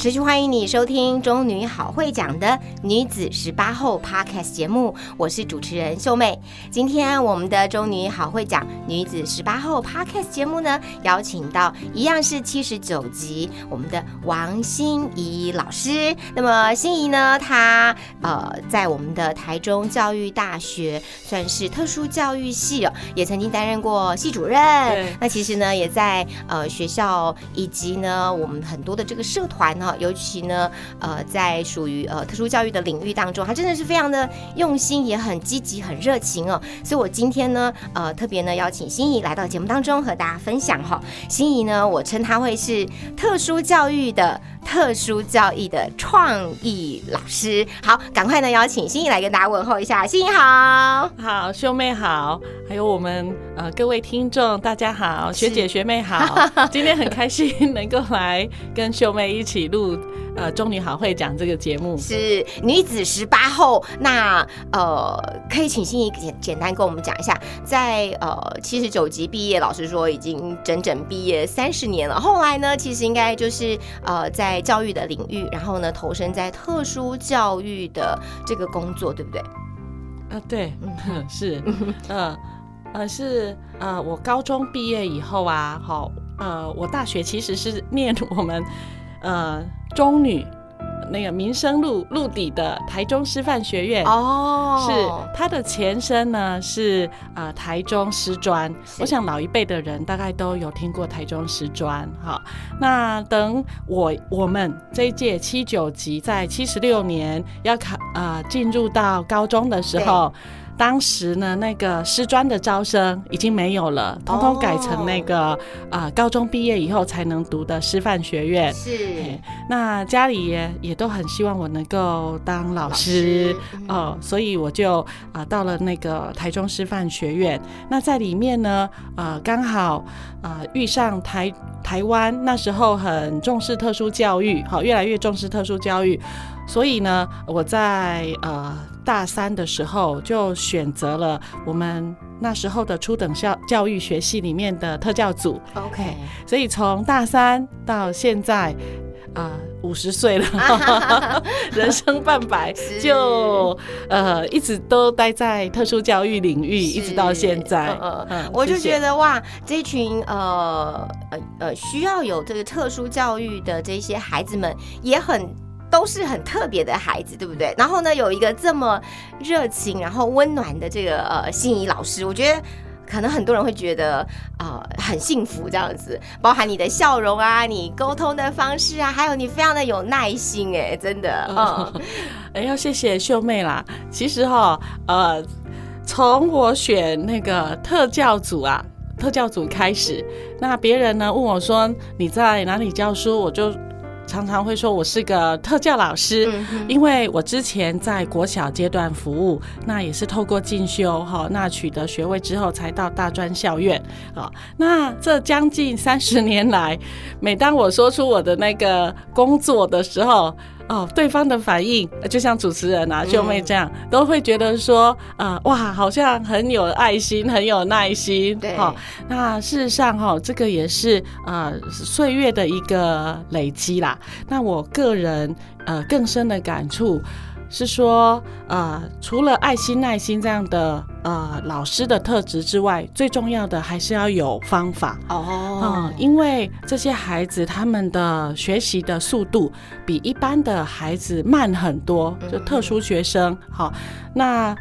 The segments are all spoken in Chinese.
持续欢迎你收听《中女好会讲》的女子十八后 Podcast 节目，我是主持人秀妹。今天我们的《中女好会讲》女子十八后 Podcast 节目呢，邀请到一样是七十九集我们的王心怡老师。那么心怡呢，她呃在我们的台中教育大学算是特殊教育系哦，也曾经担任过系主任。那其实呢，也在呃学校以及呢我们很多的这个社团哈。尤其呢，呃，在属于呃特殊教育的领域当中，他真的是非常的用心，也很积极、很热情哦。所以我今天呢，呃，特别呢邀请心仪来到节目当中和大家分享哈。心仪呢，我称他会是特殊教育的特殊教育的创意老师。好，赶快呢邀请心怡来跟大家问候一下。心怡好，好，兄妹好，还有我们呃各位听众大家好，学姐学妹好，今天很开心能够来跟秀妹一起录。呃，中女好会讲这个节目是女子十八后，那呃，可以请心怡简简单跟我们讲一下，在呃七十九级毕业，老师说已经整整毕业三十年了。后来呢，其实应该就是呃在教育的领域，然后呢投身在特殊教育的这个工作，对不对？啊，对，是，呃呃是呃我高中毕业以后啊，好呃我大学其实是念我们。呃，中女那个民生路路底的台中师范学院哦，是它的前身呢是呃台中师专。我想老一辈的人大概都有听过台中师专。哈，那等我我们这一届七九级在七十六年要考啊进入到高中的时候。当时呢，那个师专的招生已经没有了，通通改成那个啊，高中毕业以后才能读的师范学院。是，那家里也也都很希望我能够当老师哦，所以我就啊到了那个台中师范学院。那在里面呢，呃，刚好啊遇上台台湾那时候很重视特殊教育，好，越来越重视特殊教育。所以呢，我在呃大三的时候就选择了我们那时候的初等教教育学系里面的特教组。OK，所以从大三到现在，啊五十岁了，人生半百，就呃一直都待在特殊教育领域，一直到现在。嗯，我就觉得哇，这群呃呃呃需要有这个特殊教育的这些孩子们也很。都是很特别的孩子，对不对？然后呢，有一个这么热情、然后温暖的这个呃心仪老师，我觉得可能很多人会觉得啊很幸福这样子。包含你的笑容啊，你沟通的方式啊，还有你非常的有耐心，哎，真的，嗯，哎，要谢谢秀妹啦。其实哈，呃，从我选那个特教组啊，特教组开始，那别人呢问我说你在哪里教书，我就。常常会说我是个特教老师，因为我之前在国小阶段服务，那也是透过进修哈，那取得学位之后才到大专校院啊。那这将近三十年来，每当我说出我的那个工作的时候，哦，对方的反应就像主持人啊、秀妹这样，都会觉得说，呃，哇，好像很有爱心、很有耐心。对，那事实上哈，这个也是呃岁月的一个累积啦。那我个人呃更深的感触。是说，呃，除了爱心、耐心这样的呃老师的特质之外，最重要的还是要有方法哦。嗯，因为这些孩子他们的学习的速度比一般的孩子慢很多，就特殊学生。好，那。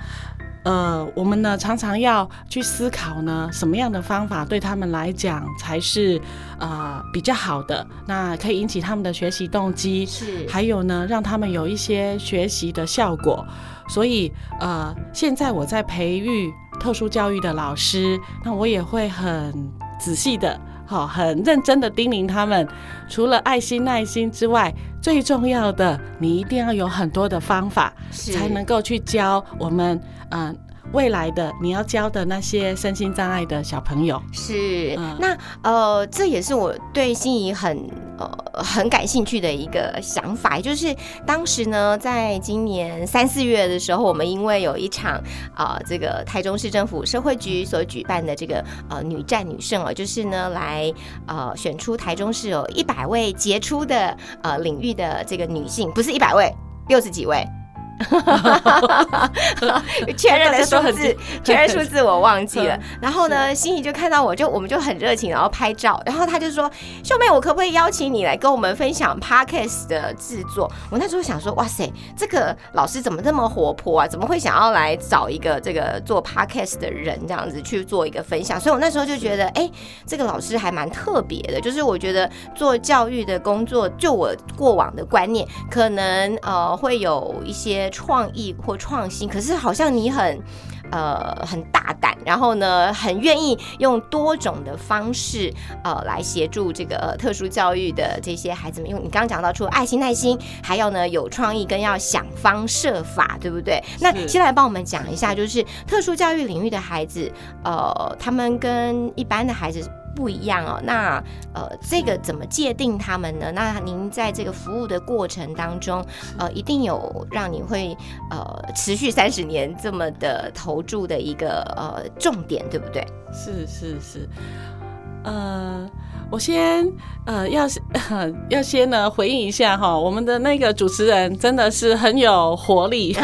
呃，我们呢常常要去思考呢，什么样的方法对他们来讲才是呃比较好的，那可以引起他们的学习动机，是，还有呢，让他们有一些学习的效果。所以呃，现在我在培育特殊教育的老师，那我也会很仔细的。好，很认真的叮咛他们，除了爱心、耐心之外，最重要的，你一定要有很多的方法，才能够去教我们，嗯、未来的你要教的那些身心障碍的小朋友。是，嗯。那呃，这也是我对心仪很呃很感兴趣的一个想法，就是当时呢，在今年三四月的时候，我们因为有一场啊、这个台中市政府社会局所举办的这个呃女战女胜哦，就是呢来呃选出台中市有一百位杰出的呃领域的这个女性，不是一百位，六十几位。确认的 数字，确认数字我忘记了。然后呢，心仪就看到我就我们就很热情，然后拍照，然后他就说：“秀妹，我可不可以邀请你来跟我们分享 podcast 的制作？”我那时候想说：“哇塞，这个老师怎么这么活泼啊？怎么会想要来找一个这个做 podcast 的人这样子去做一个分享？”所以我那时候就觉得，哎，这个老师还蛮特别的。就是我觉得做教育的工作，就我过往的观念，可能呃会有一些创意或创新，可是好像你很。呃，很大胆，然后呢，很愿意用多种的方式，呃，来协助这个、呃特殊教育的这些孩子们。因为你刚刚讲到，除了爱心、耐心，还要呢有创意跟要想方设法，对不对？那先来帮我们讲一下，就是特殊教育领域的孩子，呃，他们跟一般的孩子。不一样哦，那呃，这个怎么界定他们呢？那您在这个服务的过程当中，呃，一定有让你会呃持续三十年这么的投注的一个呃重点，对不对？是是是，呃，我先呃要呃 要先呢回应一下哈，我们的那个主持人真的是很有活力，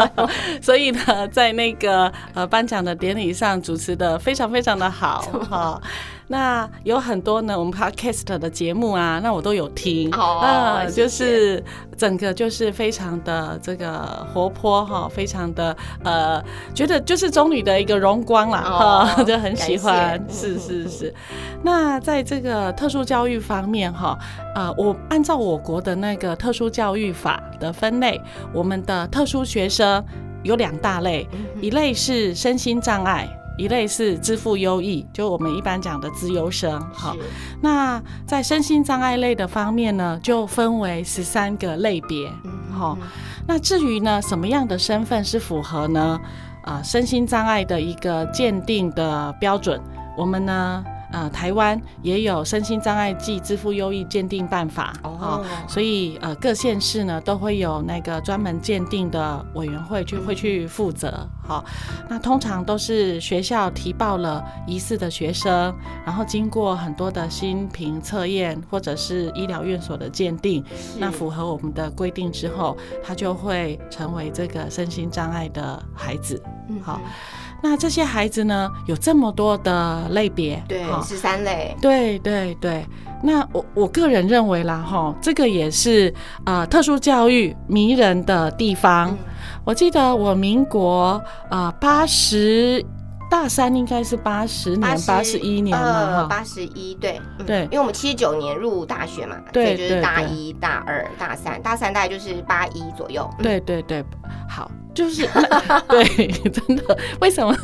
所以呢，在那个呃颁奖的典礼上主持的非常非常的好哈。那有很多呢，我们 podcast 的节目啊，那我都有听哦啊谢谢就是整个就是非常的这个活泼哈，非常的呃，觉得就是中女的一个荣光啦哈，哦 就很喜欢是嗯是是。那在这个特殊教育方面哈，呃，我按照我国的那个特殊教育法的分类，我们的特殊学生有两大类，一类是身心障碍。一类是支付优异，就我们一般讲的资优生，好。那在身心障碍类的方面呢，就分为十三个类别，嗯好、那至于呢，什么样的身份是符合呢？啊、身心障碍的一个鉴定的标准，我们呢，呃，台湾也有身心障碍暨支付优异鉴定办法，哦所以呃，各县市呢都会有那个专门鉴定的委员会去会去负责。好，那通常都是学校提报了疑似的学生，然后经过很多的心评测验或者是医疗院所的鉴定，那符合我们的规定之后，他就会成为这个身心障碍的孩子。嗯好，那这些孩子呢，有这么多的类别，对十三类，对对对，那我我个人认为啦，哈，这个也是呃特殊教育迷人的地方。嗯。我记得我民国呃八十大三应该是八十年八十一年嘛，哈，八十一对嗯。对。因为我们七九年入大学嘛，对所以就是大一、大二、大三，大三大概就是八一左右，嗯。对对对，好，就是 对，真的，为什么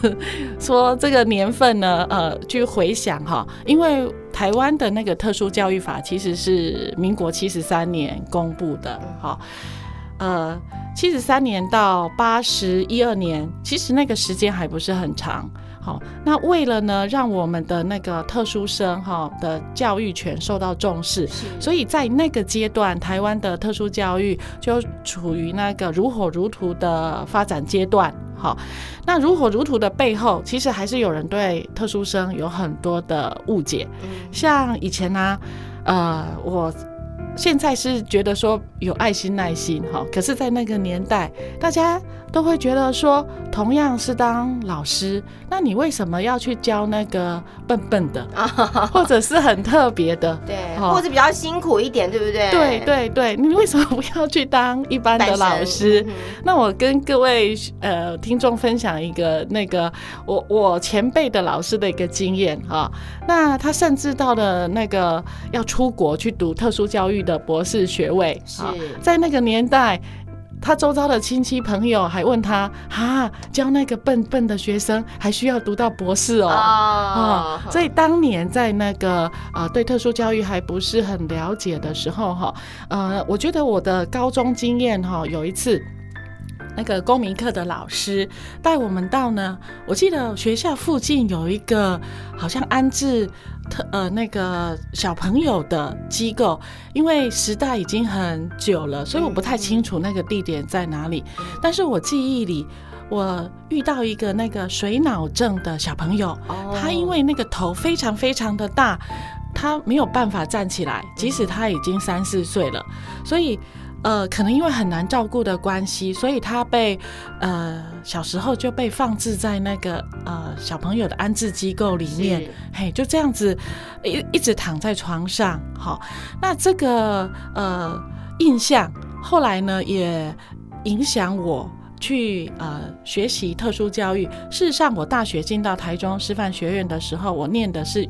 说这个年份呢？呃，去回想哈，因为台湾的那个特殊教育法其实是民国七十三年公布的，哈。呃，七十三年到八十一二年，其实那个时间还不是很长。好，那为了呢，让我们的那个特殊生哈的教育权受到重视，所以在那个阶段，台湾的特殊教育就处于那个如火如荼的发展阶段。好，那如火如荼的背后，其实还是有人对特殊生有很多的误解。嗯像以前呢、呃，我现在是觉得说有爱心耐心哈，可是，在那个年代，大家都会觉得说，同样是当老师，那你为什么要去教那个笨笨的，或者是很特别的？对，或者比较辛苦一点，对不对？对对对，你为什么不要去当一般的老师？嗯那我跟各位呃听众分享一个那个我我前辈的老师的一个经验哈、那他甚至到了那个要出国去读特殊教育的博士学位是啊在那个年代。他周遭的亲戚朋友还问他，哈，教那个笨笨的学生还需要读到博士哦。哦，所以当年在那个呃对特殊教育还不是很了解的时候哈，呃，我觉得我的高中经验哈，有一次。那个公民课的老师带我们到呢，我记得学校附近有一个好像安置特呃那个小朋友的机构，因为时代已经很久了，所以我不太清楚那个地点在哪里。但是我记忆里，我遇到一个那个水脑症的小朋友，他因为那个头非常非常的大，他没有办法站起来，即使他已经三四岁了，所以。呃，可能因为很难照顾的关系，所以他被呃小时候就被放置在那个呃小朋友的安置机构里面，嘿，就这样子一一直躺在床上。好，那这个呃印象后来呢也影响我去呃学习特殊教育。事实上，我大学进到台中师范学院的时候，我念的是。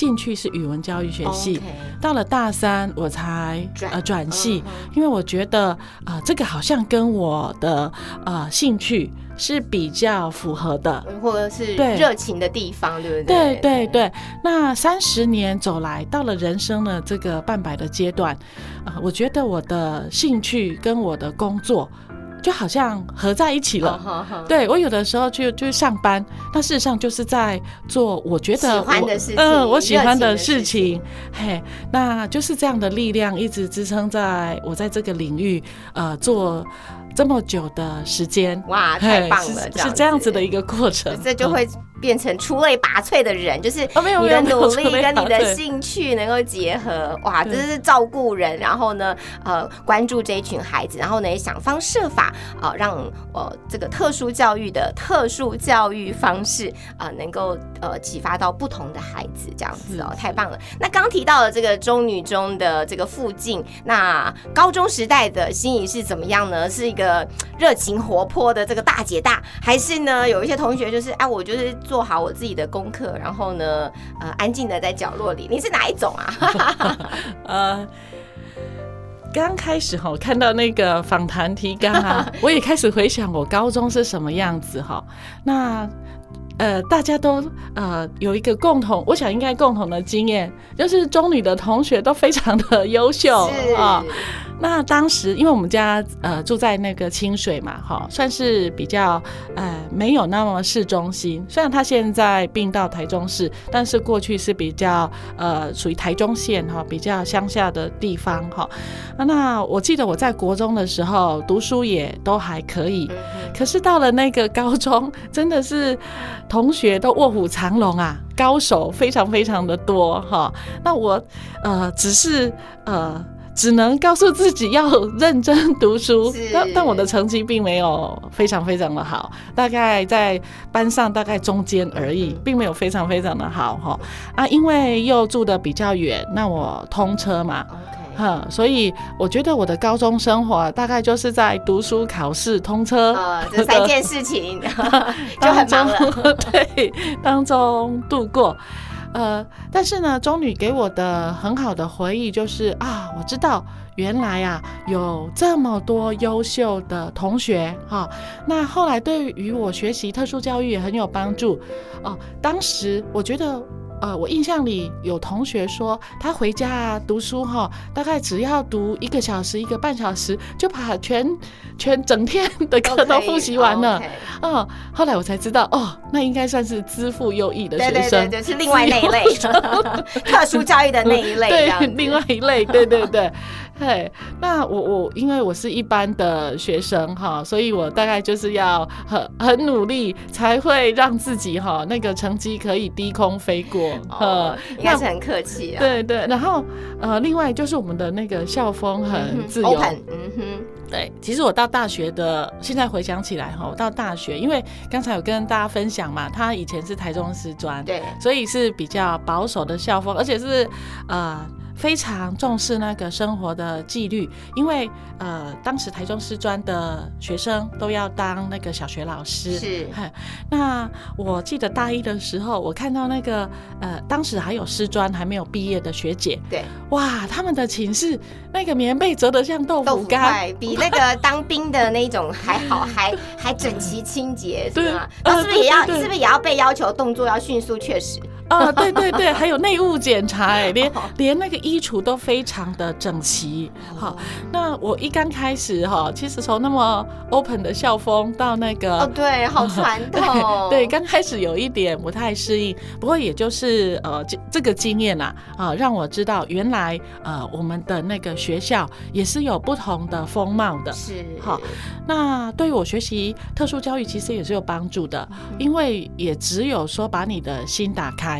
进去是语文教育学系，到了大三我才呃转系，因为我觉得啊这个好像跟我的呃兴趣是比较符合的，或者是热情的地方，对不对？对对对。那三十年走来，到了人生的这个半百的阶段，啊，我觉得我的兴趣跟我的工作。就好像合在一起了。对我有的时候去去上班，那事实上就是在做我觉得喜欢的事情，嗯，我喜欢的事情。嘿，那就是这样的力量一直支撑在我在这个领域呃做这么久的时间。哇，太棒了，是这样子的一个过程，这就会。变成出类拔萃的人，就是你的努力跟你的兴趣能够结合，哇，这是照顾人，然后呢，呃，关注这一群孩子，然后呢，也想方设法啊，让呃这个特殊教育的特殊教育方式啊，能够呃启发到不同的孩子，这样子哦，太棒了。那刚提到了这个中女中的这个附近，那高中时代的心仪是怎么样呢？是一个热情活泼的这个大姐大，还是呢有一些同学就是哎，我就是。做好我自己的功课，然后呢，呃，安静的在角落里。你是哪一种啊？呃，刚开始哈，看到那个访谈提纲啊，我也开始回想我高中是什么样子哈。那呃，大家都呃有一个共同，我想应该共同的经验，就是中女的同学都非常的优秀啊。那当时，因为我们家呃住在那个清水嘛，哈，算是比较呃没有那么市中心。虽然他现在并到台中市，但是过去是比较呃属于台中县哈，比较乡下的地方哈。那我记得我在国中的时候读书也都还可以，可是到了那个高中，真的是同学都卧虎藏龙啊，高手非常非常的多哈。那我呃只是呃。只能告诉自己要认真读书，但但我的成绩并没有非常非常的好，大概在班上大概中间而已，并没有非常非常的好哈啊，因为又住的比较远，那我通车嘛，哈，所以我觉得我的高中生活大概就是在读书、考试、通车呃这三件事情 就很忙了，对，当中度过。呃，但是呢，中女给我的很好的回忆就是啊，我知道原来啊有这么多优秀的同学哈，那后来对于我学习特殊教育也很有帮助哦。当时我觉得。呃，我印象里有同学说，他回家啊读书哈，大概只要读一个小时、一个半小时，就把全全整天 的课都复习完了。嗯，后来我才知道，哦，那应该算是资赋 优异的学生，对对对，是另外那一类，特殊教育的那一类，对，另外一类，对对对。嘿，那我我因为我是一般的学生哈，所以我大概就是要很很努力，才会让自己哈那个成绩可以低空飞过。呃，应该是很客气啊。对对，然后呃，另外就是我们的那个校风很自由。嗯哼，对，其实我到大学的，现在回想起来哈，我到大学，因为刚才有跟大家分享嘛，他以前是台中师专，对，所以是比较保守的校风，而且是呃。非常重视那个生活的纪律，因为呃，当时台中师专的学生都要当那个小学老师。是，那我记得大一的时候，我看到那个呃，当时还有师专还没有毕业的学姐，对，哇，他们的寝室那个棉被折得像豆腐干，比那个当兵的那种还好，还还整齐清洁，对吗？那是不是也要？是不是也要被要求动作要迅速？确实。啊，对对对，还有内务检查，哎，连 连那个衣橱都非常的整齐。好，那我一刚开始哈，其实从那么 open 的校风到那个，哦，对，好 传统，对，刚开始有一点不太适应，不过也就是呃这这个经验呐，啊，让我知道原来呃我们的那个学校也是有不同的风貌的。是，好，那对于我学习特殊教育其实也是有帮助的，因为也只有说把你的心打开。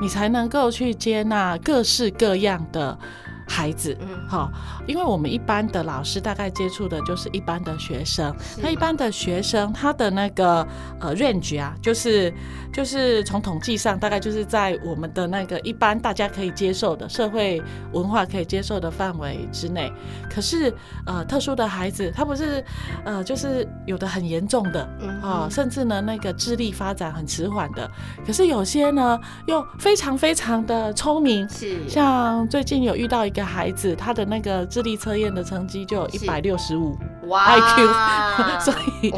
你才能够去接纳各式各样的。孩子，嗯，好，因为我们一般的老师大概接触的就是一般的学生，那一般的学生他的那个呃 range 啊，就是就是从统计上大概就是在我们的那个一般大家可以接受的社会文化可以接受的范围之内。可是呃特殊的孩子，他不是呃就是有的很严重的啊，甚至呢那个智力发展很迟缓的，可是有些呢又非常非常的聪明，是像最近有遇到一。一个孩子，他的那个智力测验的成绩就有一百六十五 IQ，所以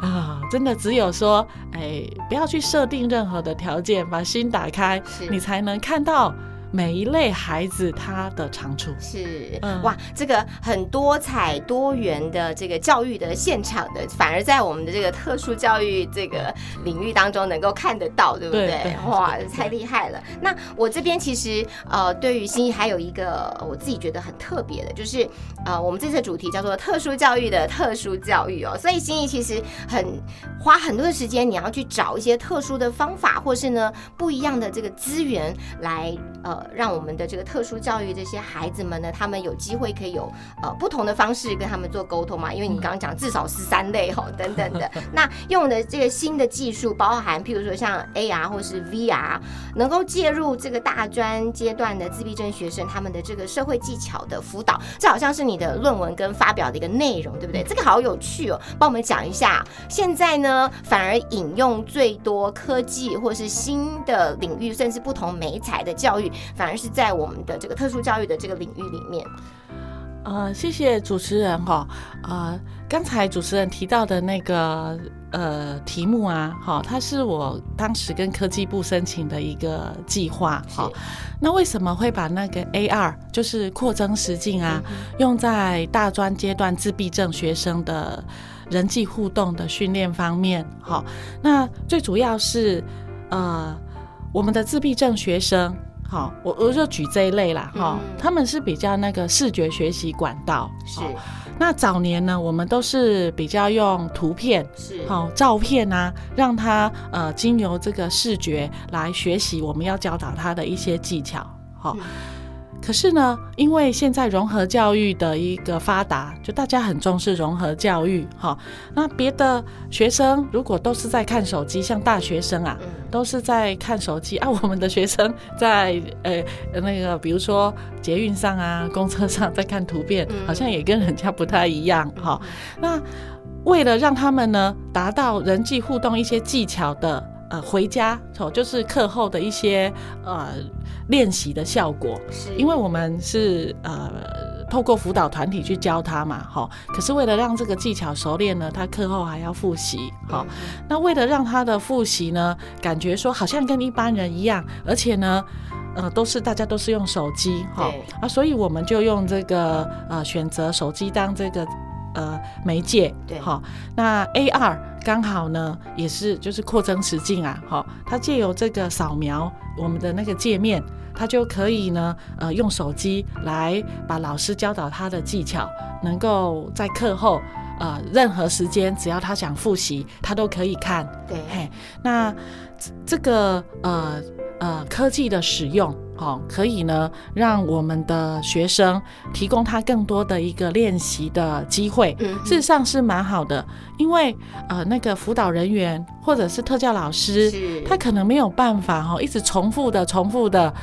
啊，真的只有说，哎，不要去设定任何的条件，把心打开，你才能看到。每一类孩子他的长处是哇，这个很多彩多元的这个教育的现场的，反而在我们的这个特殊教育这个领域当中能够看得到，对不对？哇，太厉害了！那我这边其实呃，对于心仪还有一个我自己觉得很特别的，就是呃，我们这次主题叫做特殊教育的特殊教育哦，所以心仪其实很花很多的时间，你要去找一些特殊的方法，或是呢不一样的这个资源来呃。让我们的这个特殊教育这些孩子们呢，他们有机会可以有呃不同的方式跟他们做沟通嘛？因为你刚刚讲至少是三类哈等等的，那用的这个新的技术，包含譬如说像 AR 或是 VR，能够介入这个大专阶段的自闭症学生他们的这个社会技巧的辅导，这好像是你的论文跟发表的一个内容，对不对？这个好有趣哦，帮我们讲一下。现在呢，反而引用最多科技或是新的领域，甚至不同媒材的教育。反而是在我们的这个特殊教育的这个领域里面，呃，谢谢主持人哈，呃，刚才主持人提到的那个呃题目啊，哈，它是我当时跟科技部申请的一个计划，哈，那为什么会把那个 AR 就是扩增实境啊，用在大专阶段自闭症学生的人际互动的训练方面？哈，那最主要是呃，我们的自闭症学生。好，我我就举这一类啦，哈，他们是比较那个视觉学习管道，是。那早年呢，我们都是比较用图片，是，好照片啊，让他呃经由这个视觉来学习我们要教导他的一些技巧，好。可是呢，因为现在融合教育的一个发达，就大家很重视融合教育，哈。那别的学生如果都是在看手机，像大学生啊，都是在看手机啊。我们的学生在呃那个，比如说捷运上啊、公车上在看图片，好像也跟人家不太一样，哈。那为了让他们呢达到人际互动一些技巧的。呃，回家哦，就是课后的一些呃练习的效果，是因为我们是呃透过辅导团体去教他嘛，哈。可是为了让这个技巧熟练呢，他课后还要复习，哈。那为了让他的复习呢，感觉说好像跟一般人一样，而且呢，呃，都是大家都是用手机，哈啊，所以我们就用这个呃选择手机当这个。呃，媒介对，好，那 AR 刚好呢，也是就是扩增实境啊，好，它借由这个扫描我们的那个界面，它就可以呢，呃，用手机来把老师教导他的技巧，能够在课后呃任何时间，只要他想复习，他都可以看。对，嘿，那这个呃呃科技的使用。好，可以呢，让我们的学生提供他更多的一个练习的机会。嗯，事实上是蛮好的，因为呃，那个辅导人员或者是特教老师，他可能没有办法哈，一直重复的、重复的，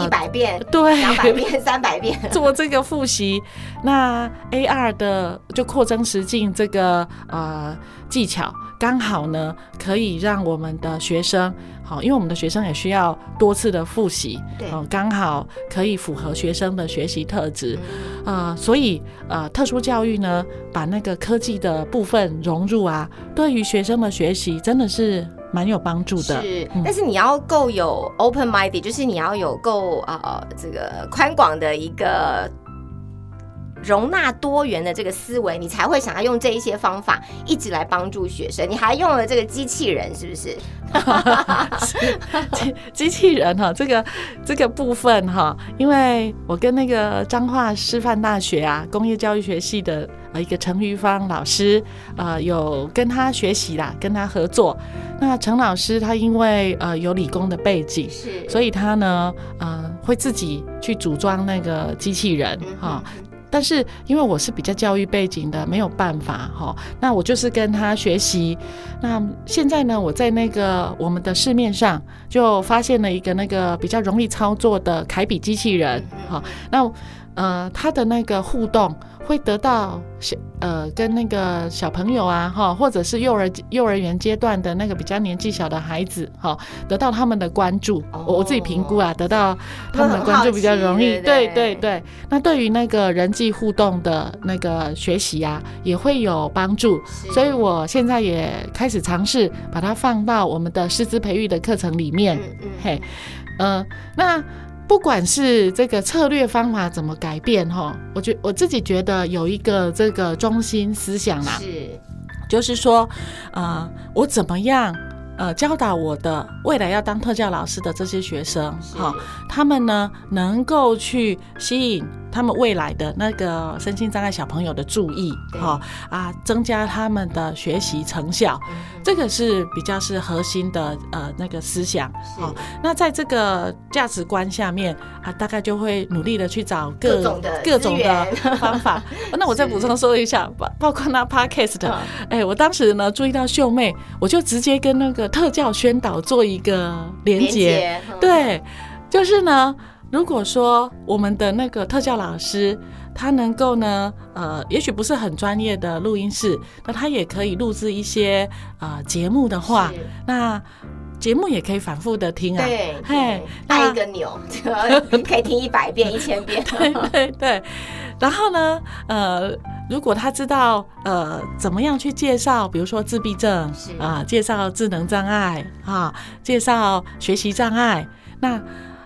一百遍、对，两百遍、三百遍做这个复习。那 AR 的就扩增实境这个呃技巧，刚好呢可以让我们的学生好，因为我们的学生也需要多次的复习，对，刚好可以符合学生的学习特质，呃，所以呃特殊教育呢，把那个科技的部分融入啊，对于学生的学习真的是。蛮有帮助的，是，但是你要够有 open minded，就是你要有够呃这个宽广的一个容纳多元的这个思维，你才会想要用这一些方法一直来帮助学生。你还用了这个机器人，是不是？机机器人哈，这个这个部分哈，因为我跟那个彰化师范大学啊工业教育学系的呃一个陈玉芳老师呃有跟他学习啦，跟他合作。那陈老师他因为呃有理工的背景，是，所以他呢呃会自己去组装那个机器人哈。但是因为我是比较教育背景的，没有办法哈。那我就是跟他学习。那现在呢，我在那个我们的市面上就发现了一个那个比较容易操作的凯比机器人哈。那呃，他的那个互动。会得到小呃跟那个小朋友啊哈，或者是幼儿幼儿园阶段的那个比较年纪小的孩子哈，得到他们的关注。我我自己评估啊，得到他们的关注比较容易。对对对，那对于那个人际互动的那个学习啊，也会有帮助。所以我现在也开始尝试把它放到我们的师资培育的课程里面。嘿，嗯，那。不管是这个策略方法怎么改变哈，我觉我自己觉得有一个这个中心思想啦，是，就是说，呃，我怎么样呃教导我的未来要当特教老师的这些学生哈，他们呢能够去吸引。他们未来的那个身心障碍小朋友的注意，哈啊，增加他们的学习成效，这个是比较是核心的呃那个思想。好，那在这个价值观下面啊，大概就会努力的去找各种的各种的方法。那我再补充说一下，包包括那 podcast，哎，我当时呢注意到秀妹，我就直接跟那个特教宣导做一个连接，对，就是呢。如果说我们的那个特教老师，他能够呢，呃，也许不是很专业的录音室，那他也可以录制一些呃节目的话，那节目也可以反复的听啊。对，嘿，按一个钮，可以听一百遍、一千遍。对对对。然后呢，呃，如果他知道呃怎么样去介绍，比如说自闭症啊，介绍智能障碍啊，介绍学习障碍，那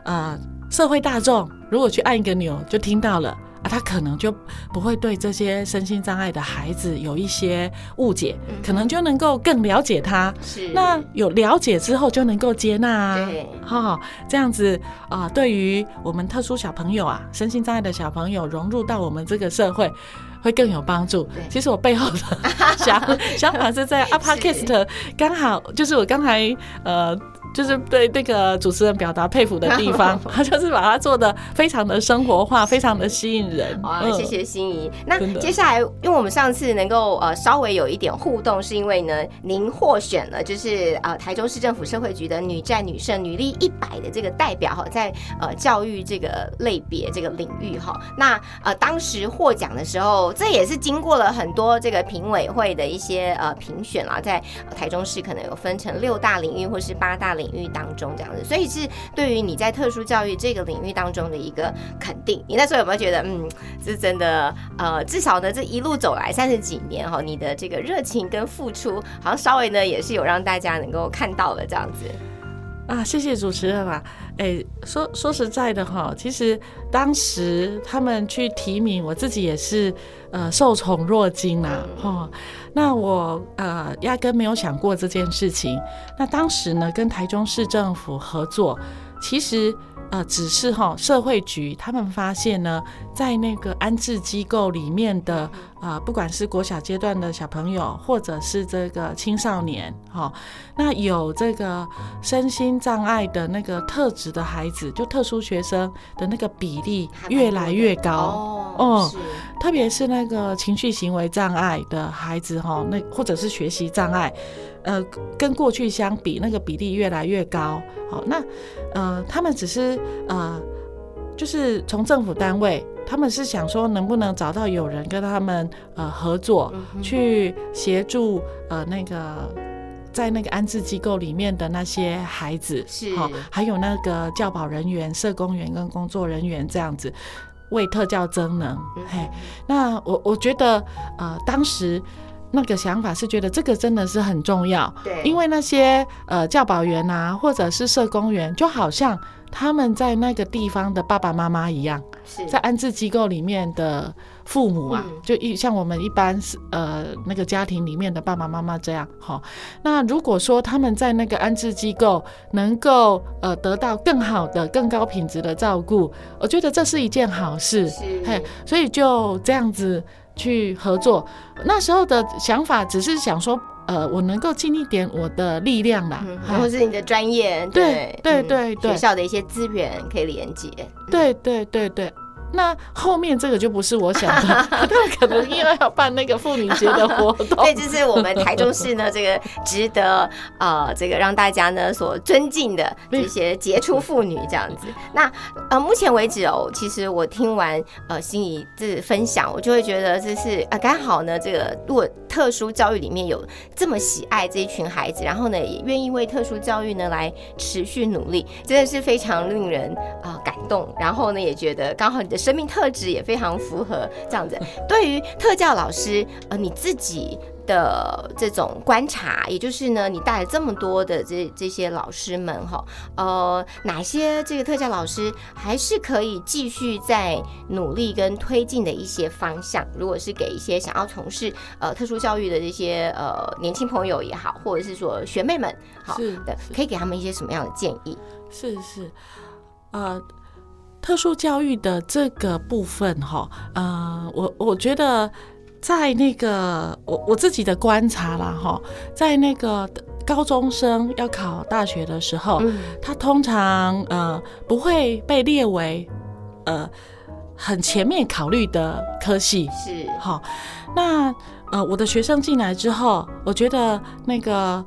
呃。社会大众如果去按一个钮就听到了啊，他可能就不会对这些身心障碍的孩子有一些误解，可能就能够更了解他。是，那有了解之后就能够接纳啊。对，哈，这样子啊，对于我们特殊小朋友啊，身心障碍的小朋友融入到我们这个社会，会更有帮助。其实我背后的 想想法是在 u p a c a s t 刚好就是我刚才呃。就是对那个主持人表达佩服的地方，他就是把它做的非常的生活化，非常的吸引人。好，谢谢心仪。那接下来，因为我们上次能够呃稍微有一点互动，是因为呢，您获选了就是呃台中市政府社会局的女战女胜女力一百的这个代表哈，在呃教育这个类别这个领域哈。那呃当时获奖的时候，这也是经过了很多这个评委会的一些呃评选啦，在台中市可能有分成六大领域或是八大领。领域当中这样子，所以是对于你在特殊教育这个领域当中的一个肯定。你那时候有没有觉得，嗯，是真的？呃，至少呢，这一路走来三十几年哈，你的这个热情跟付出，好像稍微呢也是有让大家能够看到了这样子。啊，谢谢主持人啊！哎，说说实在的哈，其实当时他们去提名，我自己也是呃受宠若惊呐哈。那我呃压根没有想过这件事情。那当时呢，跟台中市政府合作，其实。呃，只是哈，社会局他们发现呢，在那个安置机构里面的呃，不管是国小阶段的小朋友，或者是这个青少年，哈，那有这个身心障碍的那个特质的孩子，就特殊学生的那个比例越来越高哦，特别是那个情绪行为障碍的孩子，哈，那或者是学习障碍。呃，跟过去相比，那个比例越来越高。好，那呃，他们只是呃就是从政府单位，他们是想说能不能找到有人跟他们呃合作，去协助呃那个在那个安置机构里面的那些孩子，是还有那个教保人员、社工员跟工作人员这样子为特教增能。嘿，那我我觉得呃当时。那个想法是觉得这个真的是很重要，对，因为那些呃教保员啊，或者是社工员，就好像他们在那个地方的爸爸妈妈一样，在安置机构里面的父母啊，就一像我们一般是呃那个家庭里面的爸爸妈妈这样，哈。那如果说他们在那个安置机构能够呃得到更好的、更高品质的照顾，我觉得这是一件好事，嘿，所以就这样子。去合作，那时候的想法只是想说，呃，我能够尽一点我的力量啦，然后是你的专业，对对对对，学校的一些资源可以连接，对对对对。那后面这个就不是我想的，可能因为要办那个妇女节的活动，对，这是我们台中市呢这个值得呃这个让大家呢所尊敬的这些杰出妇女这样子。那呃目前为止哦，其实我听完呃心仪这分享，我就会觉得这是啊刚好呢这个如果特殊教育里面有这么喜爱这一群孩子，然后呢也愿意为特殊教育呢来持续努力，真的是非常令人啊感动。然后呢也觉得刚好你的。生命特质也非常符合这样子。对于特教老师，呃，你自己的这种观察，也就是呢，你带了这么多的这这些老师们哈，呃，哪些这个特教老师还是可以继续在努力跟推进的一些方向？如果是给一些想要从事呃特殊教育的这些呃年轻朋友也好，或者是说学妹们好的，可以给他们一些什么样的建议？是是，呃。特殊教育的这个部分，哈，呃，我我觉得在那个我我自己的观察啦，哈，在那个高中生要考大学的时候，他通常呃不会被列为呃很前面考虑的科系，是，好，那呃我的学生进来之后，我觉得那个。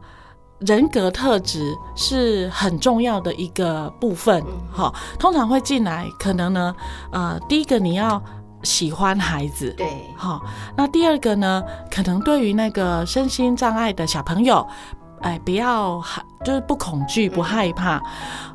人格特质是很重要的一个部分，哈，通常会进来，可能呢，呃，第一个你要喜欢孩子，对，好，那第二个呢，可能对于那个身心障碍的小朋友，哎，不要害，就是不恐惧、不害怕，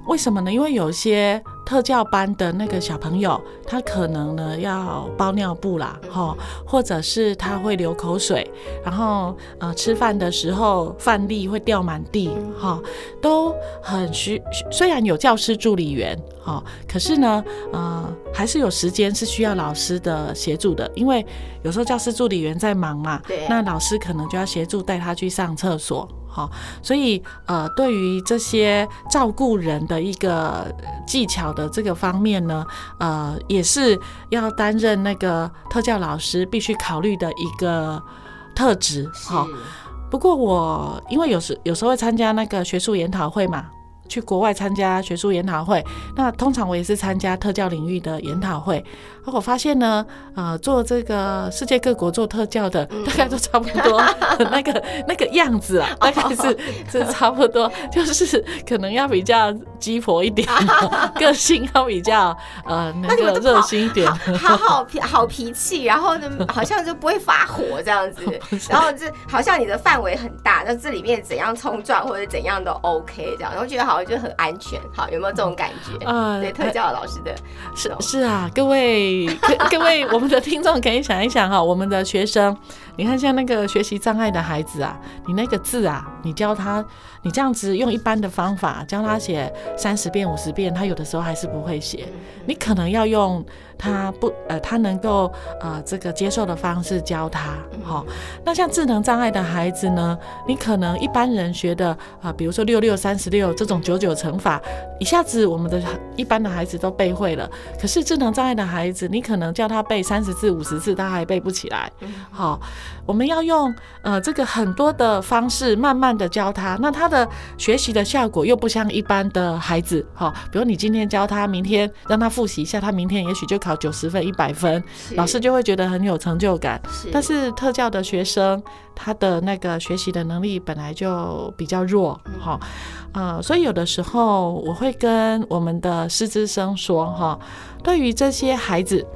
为什么呢？因为有些。特教班的那个小朋友，他可能呢要包尿布啦，哈，或者是他会流口水，然后呃吃饭的时候饭粒会掉满地，哈，都很需。虽然有教师助理员，哈，可是呢，呃，还是有时间是需要老师的协助的，因为有时候教师助理员在忙嘛，对，那老师可能就要协助带他去上厕所。好，所以呃，对于这些照顾人的一个技巧的这个方面呢，呃，也是要担任那个特教老师必须考虑的一个特质。好，不过我因为有时有时候会参加那个学术研讨会嘛。去国外参加学术研讨会，那通常我也是参加特教领域的研讨会。我发现呢，呃，做这个世界各国做特教的，大概都差不多 那个那个样子啊，大概是是差不多，就是可能要比较鸡婆一点，个性要比较呃那个热心一点，好好脾好脾气，然后呢好像就不会发火这样子，然后这好像你的范围很大，那这里面怎样冲撞或者怎样都 OK 这样，然后觉得好。像就很安全，好，有没有这种感觉？啊，对，特教老师的，是是啊，各位各位，我们的听众可以想一想哈，我们的学生，你看像那个学习障碍的孩子啊，你那个字啊，你教他，你这样子用一般的方法教他写三十遍五十遍，他有的时候还是不会写，你可能要用。他不呃，他能够呃这个接受的方式教他，好。那像智能障碍的孩子呢，你可能一般人学的啊，比如说六六三十六这种九九乘法，一下子我们的一般的孩子都背会了。可是智能障碍的孩子，你可能叫他背三十字五十字，他还背不起来。好，我们要用呃这个很多的方式，慢慢的教他，那他的学习的效果又不像一般的孩子。哈，比如你今天教他，明天让他复习一下，他明天也许就。考九十分、一百分，老师就会觉得很有成就感。但是特教的学生，他的那个学习的能力本来就比较弱，哈，呃，所以有的时候我会跟我们的师资生说哈，对于这些孩子，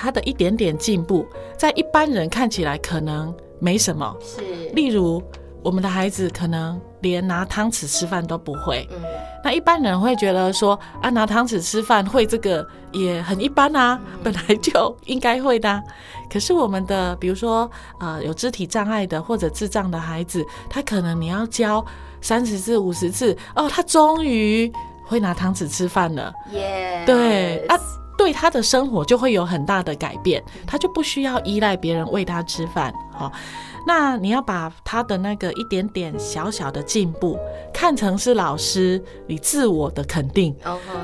他的一点点进步，在一般人看起来可能没什么。是，例如，我们的孩子可能连拿汤匙吃饭都不会。嗯，那一般人会觉得说啊，拿汤匙吃饭会这个也很一般啊，本来就应该会的啊、可是我们的比如说呃有肢体障碍的或者智障的孩子，他可能你要教三十次五十次哦，他终于会拿汤匙吃饭了。耶，对啊，对他的生活就会有很大的改变，他就不需要依赖别人喂他吃饭。好、那你要把他的那个一点点小小的进步看成是老师你自我的肯定。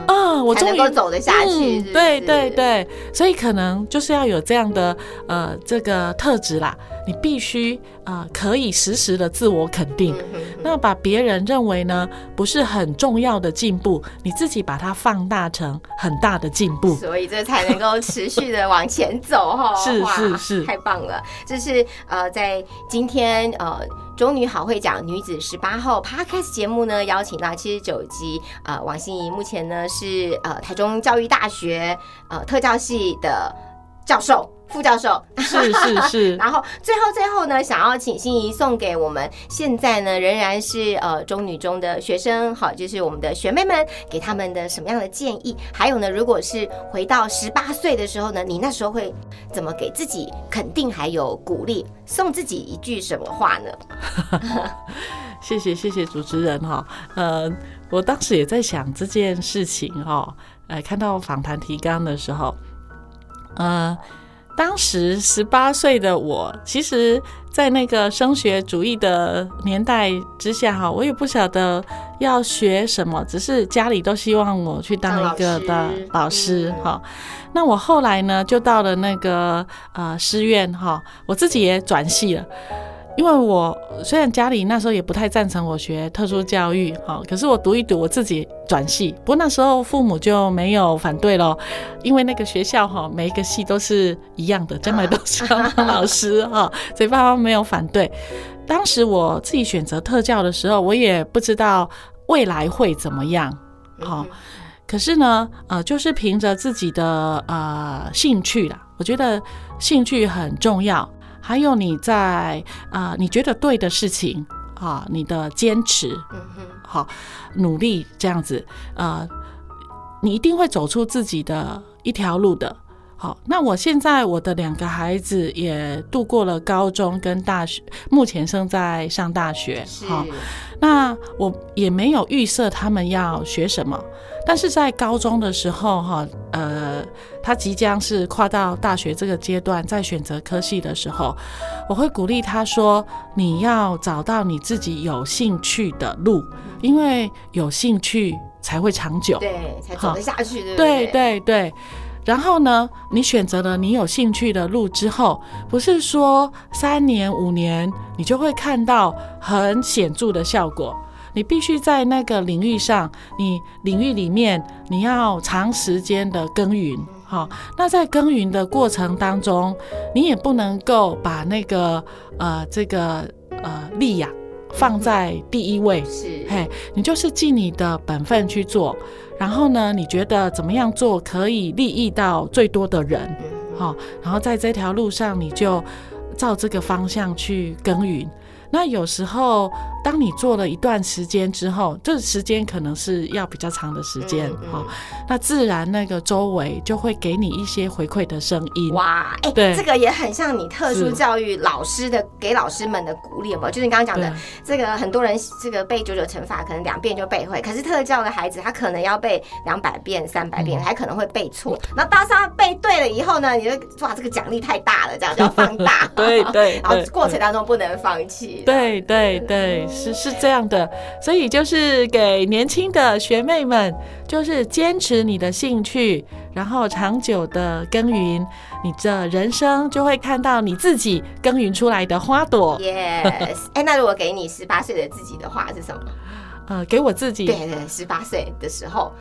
啊、我才终于走得下去是是、嗯对对对，所以可能就是要有这样的呃这个特质啦，你必须呃可以时时的自我肯定。那把别人认为呢不是很重要的进步，你自己把它放大成很大的进步。所以这才能够持续的往前走哈。是是是太棒了！这是呃，在今天呃。中女好会讲女子十八号 Podcast 节目呢，邀请到七十九集，呃，王心怡目前呢是呃台中教育大学呃特教系的教授、副教授，是是是，然后最后最后呢，想要请心仪送给我们现在呢仍然是呃中女中的学生，好，就是我们的学妹们，给他们的什么样的建议？还有呢，如果是回到十八岁的时候呢，你那时候会怎么给自己肯定还有鼓励？送自己一句什么话呢？谢谢谢谢主持人哈，呃，我当时也在想这件事情哈，呃，看到访谈提纲的时候，呃，当时十八岁的我，其实，在那个升学主义的年代之下哈，我也不晓得要学什么，只是家里都希望我去当一个的老师哈。那我后来呢，就到了那个呃师院哈，我自己也转系了。因为我虽然家里那时候也不太赞成我学特殊教育，哈，可是我读一读，我自己转系。不过那时候父母就没有反对咯，因为那个学校哈，每一个系都是一样的，将来都是要当老师哈，所以爸妈没有反对。当时我自己选择特教的时候，我也不知道未来会怎么样，好、可是呢，呃，就是凭着自己的呃兴趣啦，我觉得兴趣很重要。还有你在啊、呃你觉得对的事情啊、你的坚持，嗯哼，好努力这样子，呃，你一定会走出自己的一条路的。好，那我现在我的两个孩子也度过了高中跟大学，目前正在上大学。好那我也没有预设他们要学什么，但是在高中的时候，哈，呃，他即将是跨到大学这个阶段，在选择科系的时候，我会鼓励他说：“你要找到你自己有兴趣的路，因为有兴趣才会长久。”对，才走得下去，对对对？对对。然后呢，你选择了你有兴趣的路之后，不是说三年五年你就会看到很显著的效果。你必须在那个领域上，你领域里面你要长时间的耕耘。好，那在耕耘的过程当中，你也不能够把那个呃这个呃利呀放在第一位。是，嘿，你就是尽你的本分去做，然后呢，你觉得怎么样做可以利益到最多的人，嗯好、然后在这条路上你就照这个方向去耕耘。那有时候，当你做了一段时间之后，这时间可能是要比较长的时间，嗯嗯好、那自然那个周围就会给你一些回馈的声音。哇，哎、对这个也很像你特殊教育老师的给老师们的鼓励，有没有？就是你刚刚讲的，这个很多人这个背九九乘法可能两遍就背会，可是特教的孩子他可能要背两百遍、三百遍，嗯还可能会背错。那当他背对了以后呢，你就哇，这个奖励太大了，这样就要放大。对对 然后对过程当中不能放弃。对对对，是是这样的，所以就是给年轻的学妹们，就是坚持你的兴趣，然后长久的耕耘，你这人生就会看到你自己耕耘出来的花朵。Yes，哎、那如果给你十八岁的自己的话是什么？呃，给我自己，对对，十八岁的时候，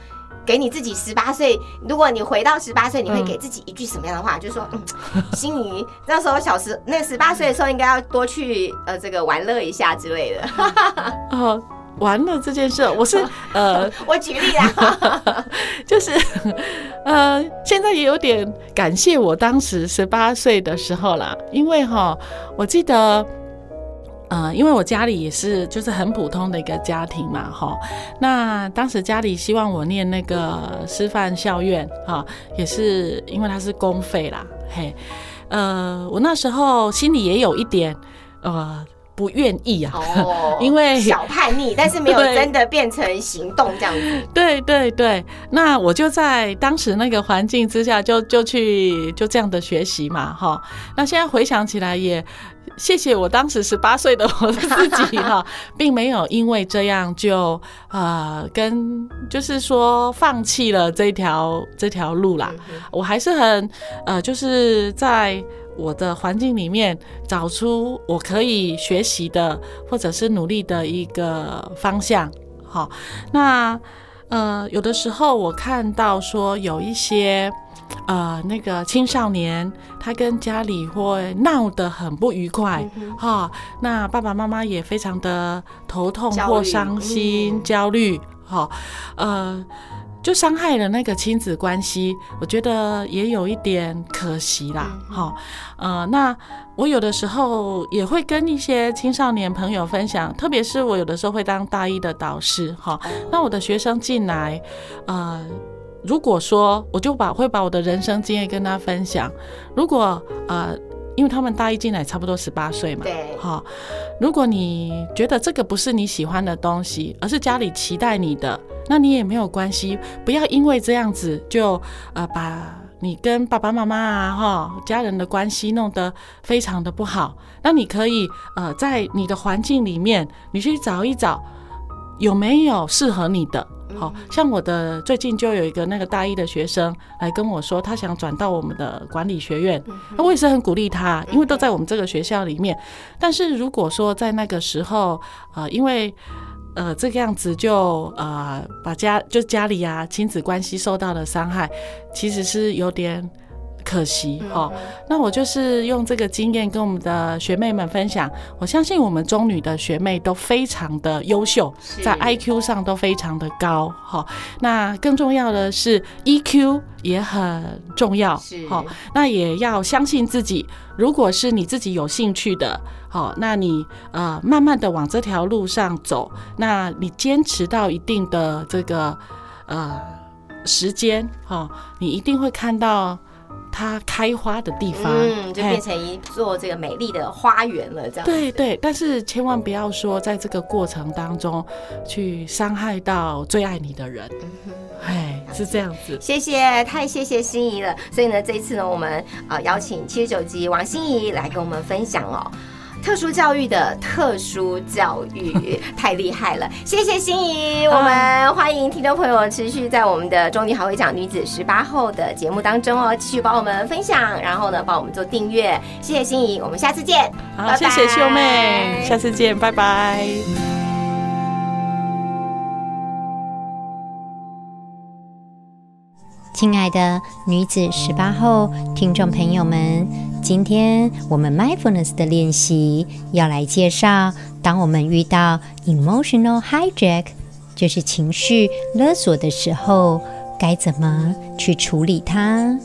给你自己十八岁，如果你回到十八岁，你会嗯给自己一句什么样的话？就是说，嗯，心仪那时候小时那十八岁的时候，应该要多去呃这个玩乐一下之类的。哦，玩乐这件事，我是呃，我举例啦，就是呃，现在也有点感谢我当时十八岁的时候啦，因为哈，我记得。呃，因为我家里也是就是很普通的一个家庭嘛，哈。那当时家里希望我念那个师范校院，哈，也是因为它是公费啦，嘿。呃，我那时候心里也有一点呃不愿意啊，哦，因为小叛逆，但是没有真的变成行动这样子。对对对，那我就在当时那个环境之下就，就去就这样的学习嘛，哈。那现在回想起来也。谢谢我当时十八岁的我自己哈，并没有因为这样就呃跟就是说放弃了这条这条路啦。我还是很呃就是在我的环境里面找出我可以学习的或者是努力的一个方向。好，那呃有的时候我看到说有一些。呃，那个青少年他跟家里会闹得很不愉快，哈，那爸爸妈妈也非常的头痛或伤心、焦虑，哈，呃，就伤害了那个亲子关系，我觉得也有一点可惜啦，哈，呃，那我有的时候也会跟一些青少年朋友分享，特别是我有的时候会当大一的导师，哈，那我的学生进来，呃。如果说我就把会把我的人生经验跟他分享，如果呃，因为他们大一进来差不多十八岁嘛，对，哈，如果你觉得这个不是你喜欢的东西，而是家里期待你的，那你也没有关系，不要因为这样子就呃把你跟爸爸妈妈啊哈家人的关系弄得非常的不好，那你可以呃在你的环境里面，你去找一找有没有适合你的。好像我的最近就有一个那个大一的学生来跟我说，他想转到我们的管理学院，那我也是很鼓励他，因为都在我们这个学校里面。但是如果说在那个时候，呃，因为呃这个样子就呃把家就家里啊亲子关系受到的伤害，其实是有点。可惜哈，那我就是用这个经验跟我们的学妹们分享。我相信我们中女的学妹都非常的优秀，在 IQ 上都非常的高哈。那更重要的是 EQ 也很重要，哈。那也要相信自己，如果是你自己有兴趣的，好，那你呃慢慢的往这条路上走，那你坚持到一定的这个呃时间哈，你一定会看到。它开花的地方，嗯，就变成一座这个美丽的花园了，这样。对对，但是千万不要说在这个过程当中去伤害到最爱你的人，哎，是这样子。谢谢，太谢谢心仪了。所以呢，这一次呢，我们呃邀请七十九集王心怡来跟我们分享哦。特殊教育的特殊教育 太厉害了，谢谢心怡。我们欢迎听众朋友持续在我们的中女好会讲女子十八后的节目当中哦，继续帮我们分享，然后呢帮我们做订阅。谢谢心怡，我们下次见。好，谢谢秀妹，下次见，拜拜。亲爱的女子十八后听众朋友们。今天我们 mindfulness 的练习要来介绍，当我们遇到 emotional hijack，就是情绪勒索的时候，该怎么去处理它？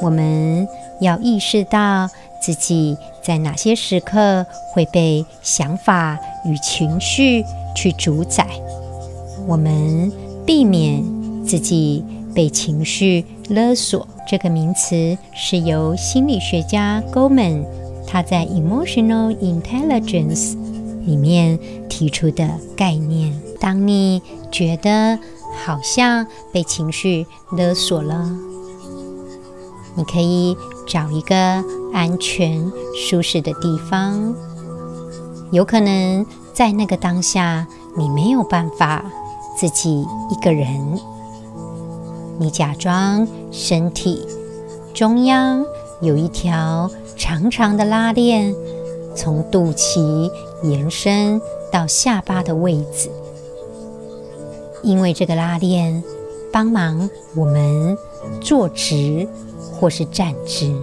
我们要意识到自己在哪些时刻会被想法与情绪去主宰，我们避免自己被情绪勒索。这个名词是由心理学家 Goleman 他在 Emotional Intelligence 里面提出的概念。当你觉得好像被情绪勒索了，你可以找一个安全、舒适的地方。有可能在那个当下，你没有办法自己一个人。你假装身体中央有一条长长的拉链，从肚脐延伸到下巴的位置，因为这个拉链帮忙我们坐直或是站直。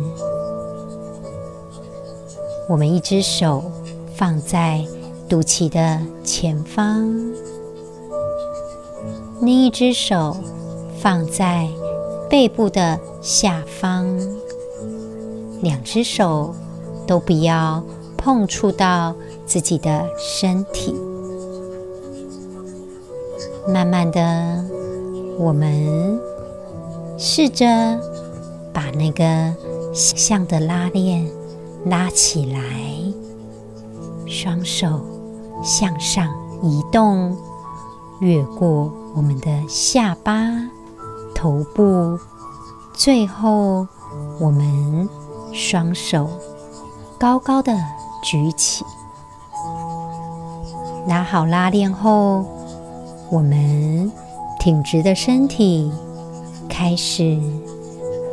我们一只手放在肚脐的前方，另一只手放在背部的下方，两只手都不要碰触到自己的身体。慢慢的，我们试着把那个像的拉链拉起来，双手向上移动，越过我们的下巴、头部，最后我们双手高高的举起，拉好拉链后。我们挺直的身体，开始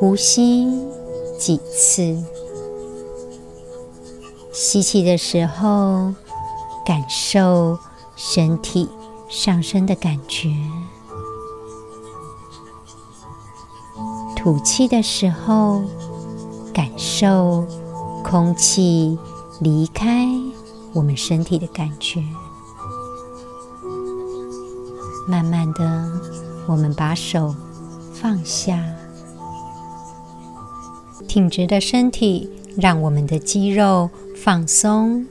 呼吸几次。吸气的时候，感受身体上升的感觉；吐气的时候，感受空气离开我们身体的感觉。慢慢的，我们把手放下，挺直的身体，让我们的肌肉放松。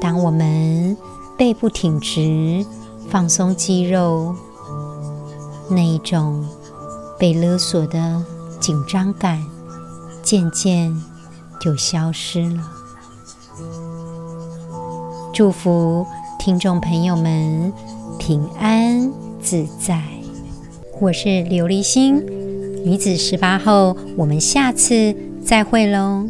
当我们背部挺直，放松肌肉，那一种被勒索的紧张感渐渐就消失了。祝福听众朋友们。平安自在，我是琉璃心女子十八后，我们下次再会喽。